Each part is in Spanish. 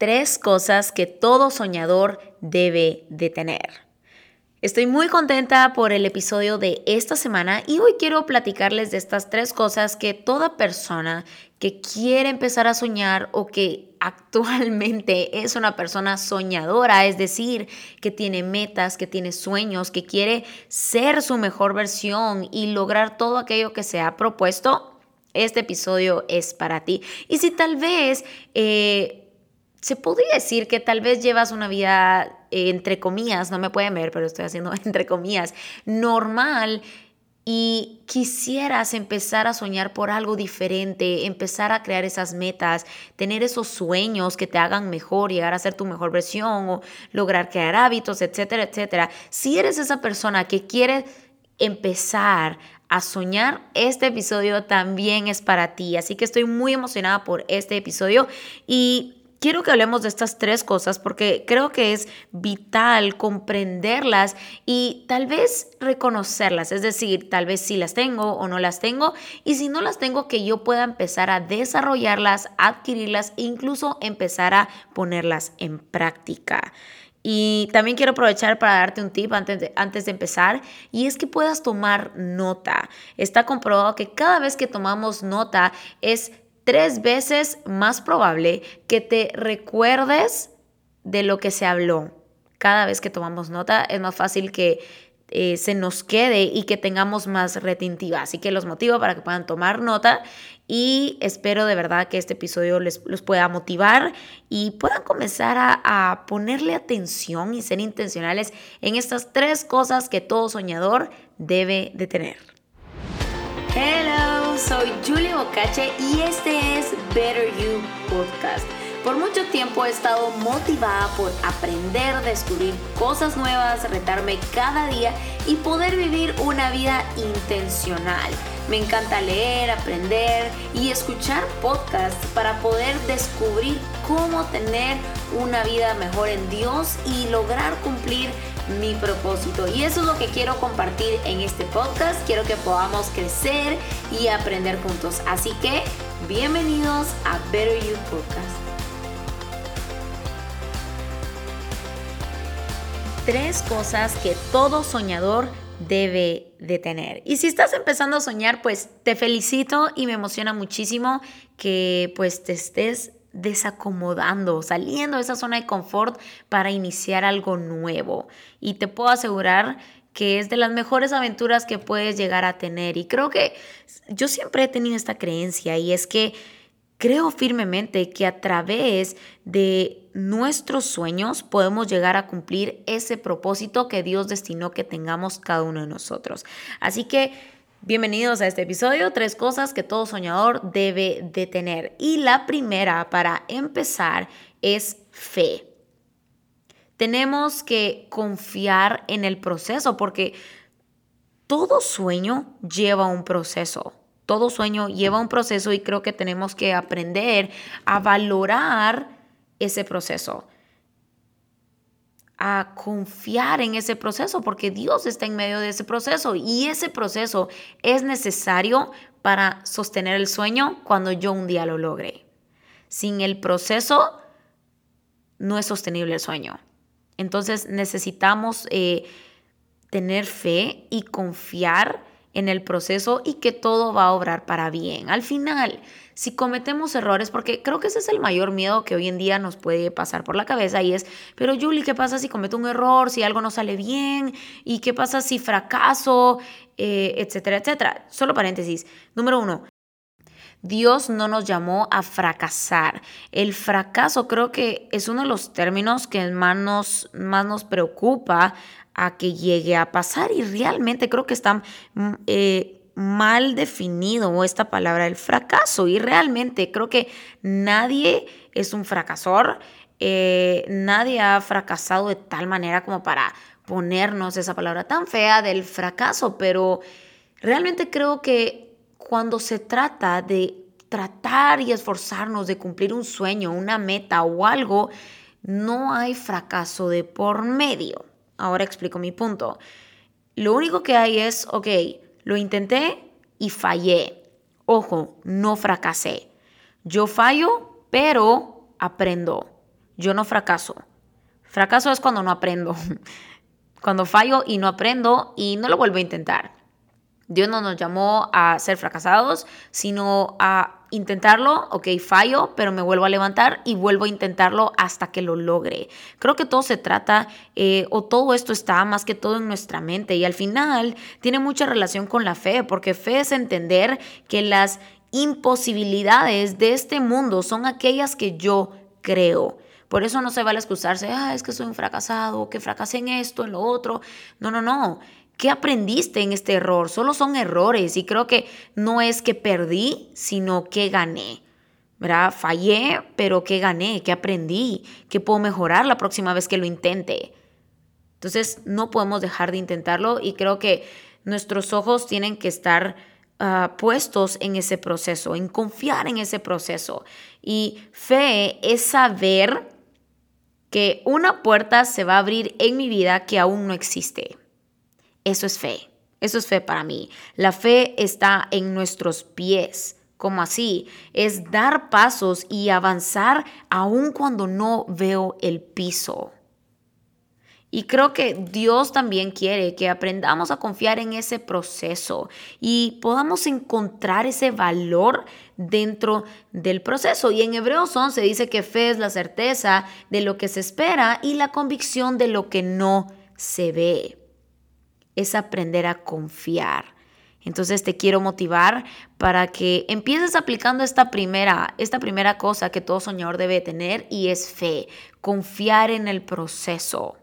tres cosas que todo soñador debe de tener. Estoy muy contenta por el episodio de esta semana y hoy quiero platicarles de estas tres cosas que toda persona que quiere empezar a soñar o que actualmente es una persona soñadora, es decir, que tiene metas, que tiene sueños, que quiere ser su mejor versión y lograr todo aquello que se ha propuesto, este episodio es para ti. Y si tal vez... Eh, se podría decir que tal vez llevas una vida, eh, entre comillas, no me pueden ver, pero estoy haciendo entre comillas, normal y quisieras empezar a soñar por algo diferente, empezar a crear esas metas, tener esos sueños que te hagan mejor, llegar a ser tu mejor versión o lograr crear hábitos, etcétera, etcétera. Si eres esa persona que quiere empezar a soñar, este episodio también es para ti. Así que estoy muy emocionada por este episodio y quiero que hablemos de estas tres cosas porque creo que es vital comprenderlas y tal vez reconocerlas, es decir, tal vez si las tengo o no las tengo y si no las tengo que yo pueda empezar a desarrollarlas, adquirirlas e incluso empezar a ponerlas en práctica. Y también quiero aprovechar para darte un tip antes de, antes de empezar y es que puedas tomar nota. Está comprobado que cada vez que tomamos nota es tres veces más probable que te recuerdes de lo que se habló. Cada vez que tomamos nota es más fácil que eh, se nos quede y que tengamos más retentiva. Así que los motivo para que puedan tomar nota y espero de verdad que este episodio les, los pueda motivar y puedan comenzar a, a ponerle atención y ser intencionales en estas tres cosas que todo soñador debe de tener. Hello, soy Julie Bocache y este es Better You Podcast. Por mucho tiempo he estado motivada por aprender, descubrir cosas nuevas, retarme cada día y poder vivir una vida intencional. Me encanta leer, aprender y escuchar podcasts para poder descubrir cómo tener una vida mejor en Dios y lograr cumplir mi propósito. Y eso es lo que quiero compartir en este podcast. Quiero que podamos crecer y aprender juntos. Así que bienvenidos a Better You Podcast. Tres cosas que todo soñador debe de tener. Y si estás empezando a soñar, pues te felicito y me emociona muchísimo que pues te estés desacomodando, saliendo de esa zona de confort para iniciar algo nuevo. Y te puedo asegurar que es de las mejores aventuras que puedes llegar a tener. Y creo que yo siempre he tenido esta creencia y es que creo firmemente que a través de nuestros sueños podemos llegar a cumplir ese propósito que Dios destinó que tengamos cada uno de nosotros. Así que Bienvenidos a este episodio, tres cosas que todo soñador debe de tener. Y la primera para empezar es fe. Tenemos que confiar en el proceso porque todo sueño lleva un proceso. Todo sueño lleva un proceso y creo que tenemos que aprender a valorar ese proceso a confiar en ese proceso, porque Dios está en medio de ese proceso y ese proceso es necesario para sostener el sueño cuando yo un día lo logre. Sin el proceso no es sostenible el sueño. Entonces necesitamos eh, tener fe y confiar en el proceso y que todo va a obrar para bien. Al final, si cometemos errores, porque creo que ese es el mayor miedo que hoy en día nos puede pasar por la cabeza y es, pero Julie, ¿qué pasa si cometo un error, si algo no sale bien? ¿Y qué pasa si fracaso? Eh, etcétera, etcétera. Solo paréntesis. Número uno, Dios no nos llamó a fracasar. El fracaso creo que es uno de los términos que más nos, más nos preocupa a que llegue a pasar y realmente creo que está mm, eh, mal definido esta palabra el fracaso y realmente creo que nadie es un fracasor, eh, nadie ha fracasado de tal manera como para ponernos esa palabra tan fea del fracaso, pero realmente creo que cuando se trata de tratar y esforzarnos de cumplir un sueño, una meta o algo, no hay fracaso de por medio. Ahora explico mi punto. Lo único que hay es, ok, lo intenté y fallé. Ojo, no fracasé. Yo fallo, pero aprendo. yo no fracaso. Fracaso es cuando no aprendo. Cuando fallo y no aprendo y no lo vuelvo a intentar. Dios no nos llamó a ser fracasados, sino a intentarlo, ok, fallo, pero me vuelvo a levantar y vuelvo a intentarlo hasta que lo logre. Creo que todo se trata, eh, o todo esto está más que todo en nuestra mente y al final tiene mucha relación con la fe, porque fe es entender que las imposibilidades de este mundo son aquellas que yo creo. Por eso no se vale excusarse, ah, es que soy un fracasado, que fracasé en esto, en lo otro. No, no, no. ¿Qué aprendiste en este error? Solo son errores y creo que no es que perdí, sino que gané. ¿Verdad? Fallé, pero ¿qué gané? ¿Qué aprendí? ¿Qué puedo mejorar la próxima vez que lo intente? Entonces, no podemos dejar de intentarlo y creo que nuestros ojos tienen que estar ah, puestos en ese proceso, en confiar en ese proceso. Y fe es saber que una puerta se va a abrir en mi vida que aún no existe. Eso es fe. Eso es fe para mí. La fe está en nuestros pies. como así? Es dar pasos y avanzar aun cuando no veo el piso. Y creo que Dios también quiere que aprendamos a confiar en ese proceso y podamos encontrar ese valor dentro del proceso. Y en Hebreos 11 dice que fe es la certeza de lo que se espera y la convicción de lo que no se ve es aprender a confiar. Entonces te quiero motivar para que empieces aplicando esta primera, esta primera cosa que todo soñador debe tener y es fe, confiar en el proceso.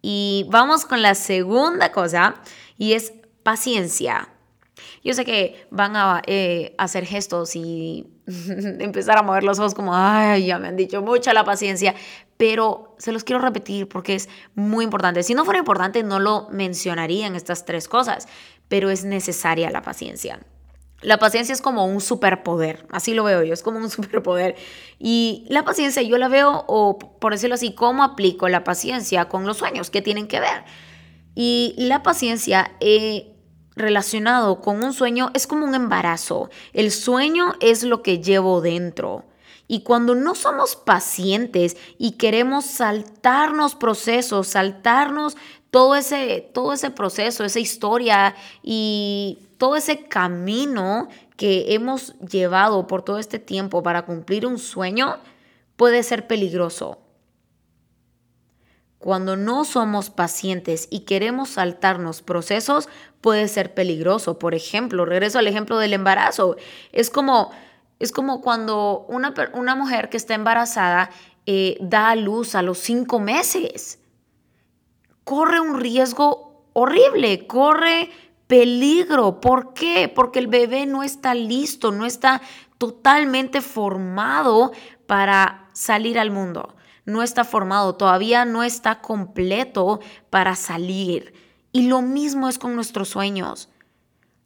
Y vamos con la segunda cosa y es paciencia. Yo sé que van a eh, hacer gestos y empezar a mover los ojos como, ay, ya me han dicho mucha la paciencia, pero se los quiero repetir porque es muy importante. Si no fuera importante, no lo mencionaría en estas tres cosas, pero es necesaria la paciencia. La paciencia es como un superpoder, así lo veo yo, es como un superpoder. Y la paciencia yo la veo, o por decirlo así, cómo aplico la paciencia con los sueños, que tienen que ver. Y la paciencia eh, relacionado con un sueño es como un embarazo. El sueño es lo que llevo dentro. Y cuando no somos pacientes y queremos saltarnos procesos, saltarnos todo ese, todo ese proceso, esa historia y todo ese camino que hemos llevado por todo este tiempo para cumplir un sueño, puede ser peligroso. Cuando no somos pacientes y queremos saltarnos procesos, puede ser peligroso. Por ejemplo, regreso al ejemplo del embarazo. Es como, es como cuando una, una mujer que está embarazada eh, da a luz a los cinco meses. Corre un riesgo horrible, corre peligro. ¿Por qué? Porque el bebé no está listo, no está totalmente formado para salir al mundo no está formado, todavía no está completo para salir. Y lo mismo es con nuestros sueños.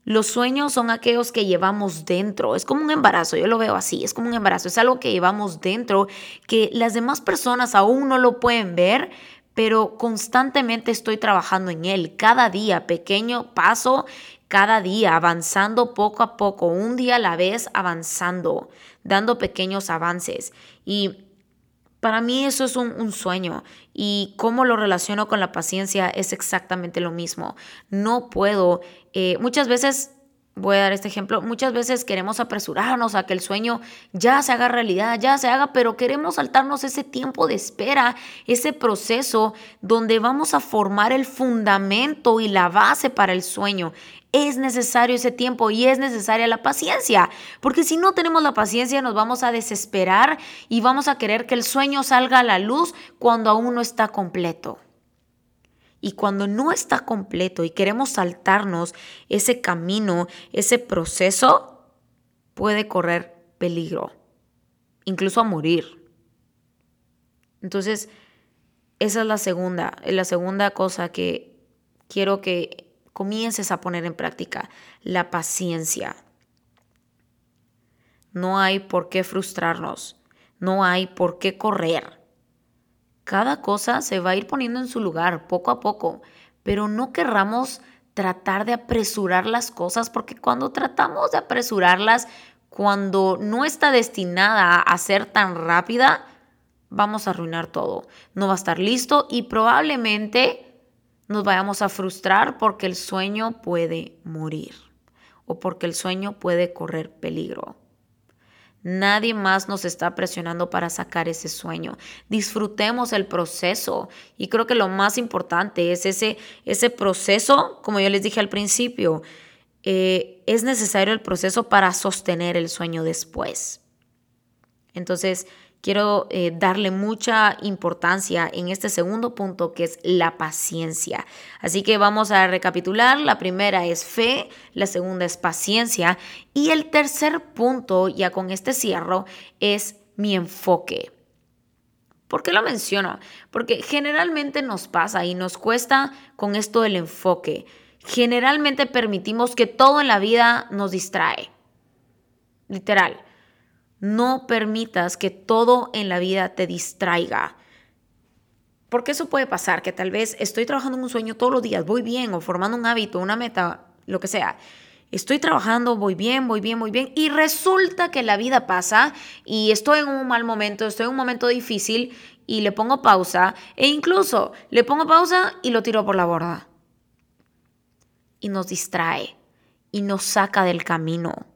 Los sueños son aquellos que llevamos dentro. Es como un embarazo, yo lo veo así, es como un embarazo, es algo que llevamos dentro, que las demás personas aún no lo pueden ver, pero constantemente estoy trabajando en él, cada día, pequeño paso, cada día, avanzando poco a poco, un día a la vez, avanzando, dando pequeños avances. Y para mí eso es un, sueño y cómo lo relaciono con la paciencia es exactamente lo mismo. No puedo, eh, muchas veces, voy a dar este ejemplo, muchas veces queremos apresurarnos a que el sueño ya se haga realidad, ya se haga, pero queremos saltarnos ese tiempo de espera, ese proceso donde vamos a formar el fundamento y la base para el sueño es necesario ese tiempo y es necesaria la paciencia, porque si no tenemos la paciencia nos vamos a desesperar y vamos a querer que el sueño salga a la luz cuando aún no está completo. Y cuando no está completo y queremos saltarnos ese camino, ese proceso, puede correr peligro, incluso a morir. Entonces, esa es la segunda, la segunda cosa que quiero que comiences a poner en práctica la paciencia. No hay por qué frustrarnos, no hay por qué correr. Cada cosa se va a ir poniendo en su lugar poco a poco, pero no querramos tratar de apresurar las cosas porque cuando tratamos de apresurarlas, cuando no está destinada a ser tan rápida, vamos a arruinar todo. No va a estar listo y probablemente nos vayamos a frustrar porque el sueño puede morir o porque el sueño puede correr peligro. Nadie más nos está presionando para sacar ese sueño. Disfrutemos el proceso. Y creo que lo más importante es ese, ese proceso, como yo les dije al principio, eh, es necesario el proceso para sostener el sueño después. Entonces, quiero eh, darle mucha importancia en este segundo punto que es la paciencia. Así que vamos a recapitular. La primera es fe, la segunda es paciencia y el tercer punto, ya con este cierro, es mi enfoque. ¿Por qué lo menciono? Porque generalmente nos pasa y nos cuesta con esto del enfoque generalmente permitimos que todo en la vida nos distrae. Literal. No permitas que todo en la vida te distraiga. Porque eso puede pasar, que tal vez estoy trabajando en un sueño todos los días, voy bien, o formando un hábito, una meta, lo que sea. Estoy trabajando, voy bien, voy bien, voy bien, y resulta que la vida pasa y estoy en un mal momento, estoy en un momento difícil y le pongo pausa, e incluso le pongo pausa y lo tiro por la borda y nos distrae y nos saca del camino.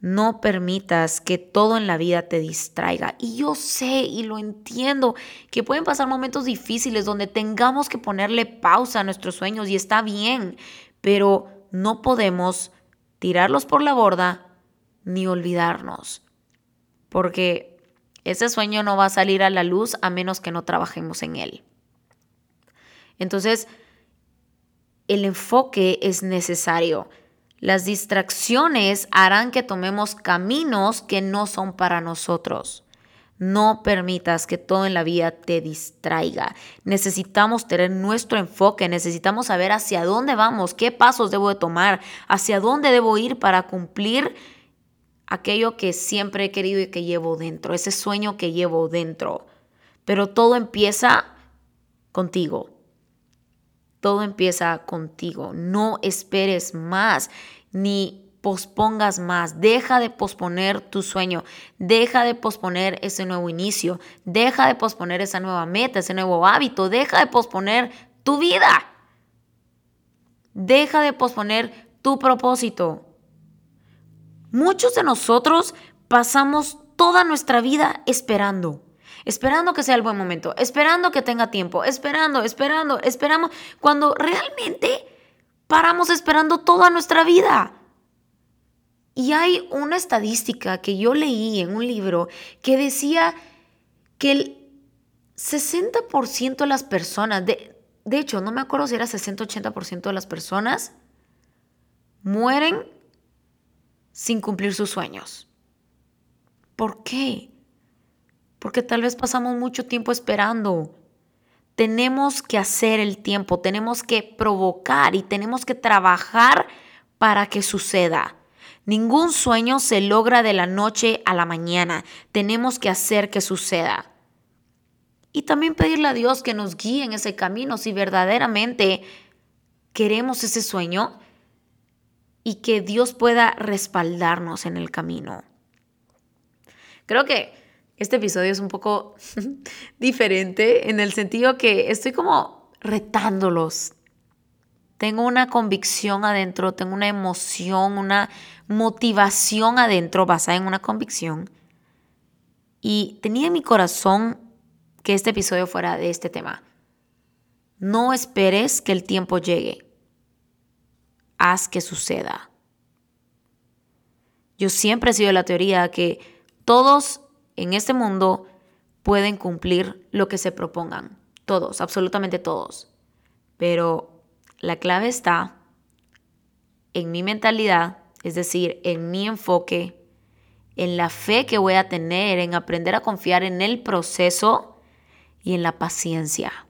No permitas que todo en la vida te distraiga. Y yo sé y lo entiendo que pueden pasar momentos difíciles donde tengamos que ponerle pausa a nuestros sueños y está bien, pero no podemos tirarlos por la borda ni olvidarnos. Porque ese sueño no va a salir a la luz a menos que no trabajemos en él. Entonces, el enfoque es necesario. Las distracciones harán que tomemos caminos que no son para nosotros. No permitas que todo en la vida te distraiga. Necesitamos tener nuestro enfoque, necesitamos saber hacia dónde vamos, qué pasos debo de tomar, hacia dónde debo ir para cumplir aquello que siempre he querido y que llevo dentro, ese sueño que llevo dentro. Pero todo empieza contigo. Todo empieza contigo. No esperes más ni pospongas más. Deja de posponer tu sueño. Deja de posponer ese nuevo inicio. Deja de posponer esa nueva meta, ese nuevo hábito. Deja de posponer tu vida. Deja de posponer tu propósito. Muchos de nosotros pasamos toda nuestra vida esperando esperando que sea el buen momento, esperando que tenga tiempo, esperando, esperando, esperamos, cuando realmente paramos esperando toda nuestra vida. Y hay una estadística que yo leí en un libro que decía que el 60% de las personas, de, de hecho, no me acuerdo si era 60-80% de las personas, mueren sin cumplir sus sueños. ¿Por qué? Porque tal vez pasamos mucho tiempo esperando. Tenemos que hacer el tiempo, tenemos que provocar y tenemos que trabajar para que suceda. Ningún sueño se logra de la noche a la mañana. Tenemos que hacer que suceda. Y también pedirle a Dios que nos guíe en ese camino si verdaderamente queremos ese sueño y que Dios pueda respaldarnos en el camino. Creo que este episodio es un poco diferente en el sentido que estoy como retándolos. Tengo una convicción adentro, tengo una emoción, una motivación adentro basada en una convicción. Y tenía en mi corazón que este episodio fuera de este tema. No esperes que el tiempo llegue. Haz que suceda. Yo siempre he sido la teoría que todos en este mundo pueden cumplir lo que se propongan. Todos, absolutamente todos. Pero la clave está en mi mentalidad, es decir, en mi enfoque, en la fe que voy a tener, en aprender a confiar en el proceso y en la paciencia.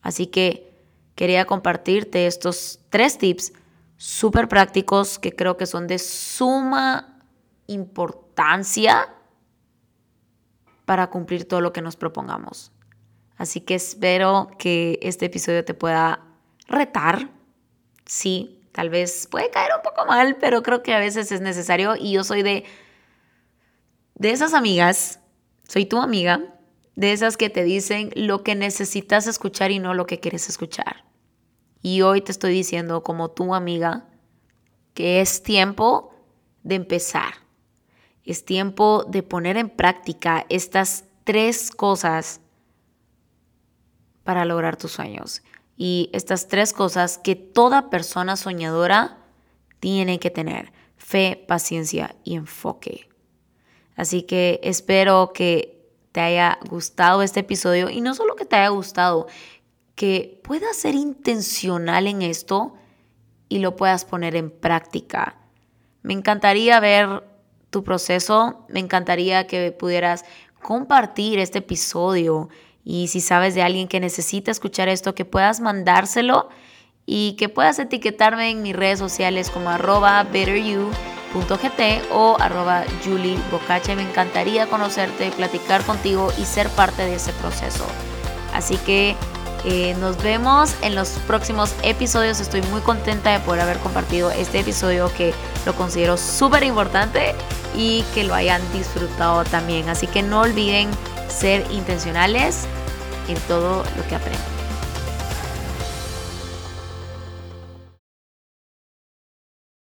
Así que quería compartirte estos tres tips súper prácticos que creo que son de suma importancia para cumplir todo lo que nos propongamos. Así que espero que este episodio te pueda retar. Sí, tal vez puede caer un poco mal, pero creo que a veces es necesario y yo soy de de esas amigas Soy tu amiga, de esas que te dicen lo que necesitas escuchar y no lo que quieres escuchar. Y hoy te estoy diciendo como tu amiga que es tiempo de empezar. Es tiempo de poner en práctica estas tres cosas para lograr tus sueños. Y estas tres cosas que toda persona soñadora tiene que tener. Fe, paciencia y enfoque. Así que espero que te haya gustado este episodio y no solo que te haya gustado, que puedas ser intencional en esto y lo puedas poner en práctica. Me encantaría ver tu proceso, me encantaría que pudieras compartir este episodio y si sabes de alguien que necesita escuchar esto, que puedas mandárselo y que puedas etiquetarme en mis redes sociales como arroba betteryou .gt o arroba Julie Bocache. Me encantaría conocerte, platicar contigo y ser parte de ese proceso. Así que eh, nos vemos en los próximos episodios. Estoy muy contenta de poder haber compartido este episodio que lo considero súper importante y que lo hayan disfrutado también. Así que no olviden ser intencionales en todo lo que aprenden.